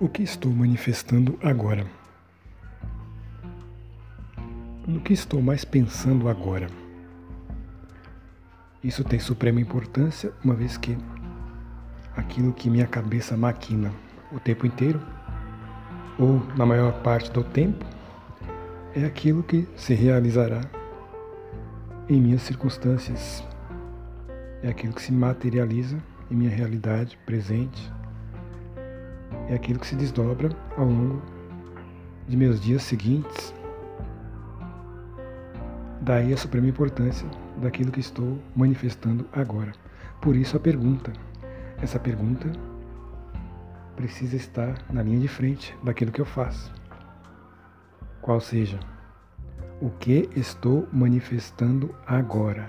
O que estou manifestando agora? No que estou mais pensando agora? Isso tem suprema importância, uma vez que aquilo que minha cabeça maquina o tempo inteiro, ou na maior parte do tempo, é aquilo que se realizará em minhas circunstâncias, é aquilo que se materializa em minha realidade presente é aquilo que se desdobra ao longo de meus dias seguintes. Daí a suprema importância daquilo que estou manifestando agora. Por isso a pergunta. Essa pergunta precisa estar na linha de frente daquilo que eu faço. Qual seja, o que estou manifestando agora?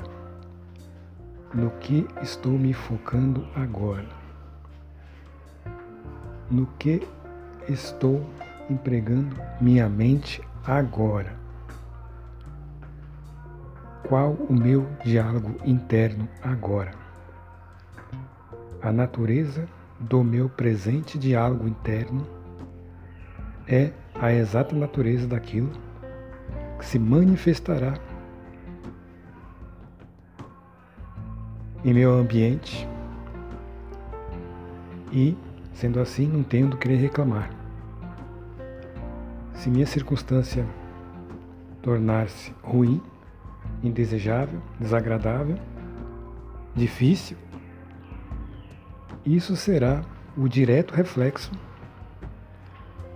No que estou me focando agora? No que estou empregando minha mente agora. Qual o meu diálogo interno agora? A natureza do meu presente diálogo interno é a exata natureza daquilo que se manifestará em meu ambiente e Sendo assim, não tenho do que reclamar. Se minha circunstância tornar-se ruim, indesejável, desagradável, difícil, isso será o direto reflexo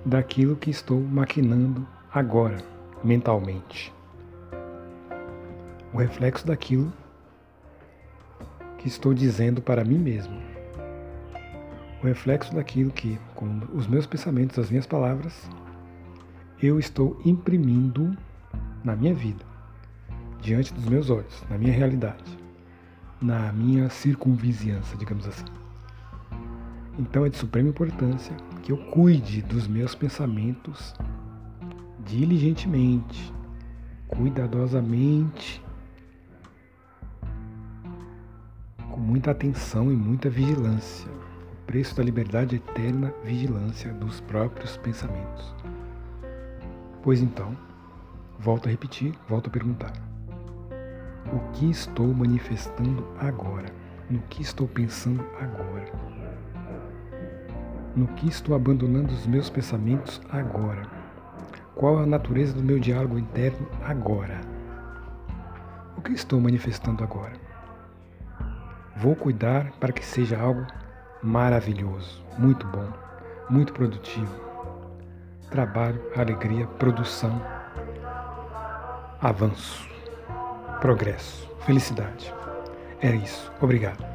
daquilo que estou maquinando agora, mentalmente. O reflexo daquilo que estou dizendo para mim mesmo o reflexo daquilo que, com os meus pensamentos, as minhas palavras, eu estou imprimindo na minha vida, diante dos meus olhos, na minha realidade, na minha circunvizinhança, digamos assim. Então é de suprema importância que eu cuide dos meus pensamentos diligentemente, cuidadosamente, com muita atenção e muita vigilância preço da liberdade eterna vigilância dos próprios pensamentos. Pois então, volto a repetir, volto a perguntar: o que estou manifestando agora? No que estou pensando agora? No que estou abandonando os meus pensamentos agora? Qual a natureza do meu diálogo interno agora? O que estou manifestando agora? Vou cuidar para que seja algo maravilhoso, muito bom, muito produtivo. Trabalho, alegria, produção, avanço, progresso, felicidade. É isso. Obrigado.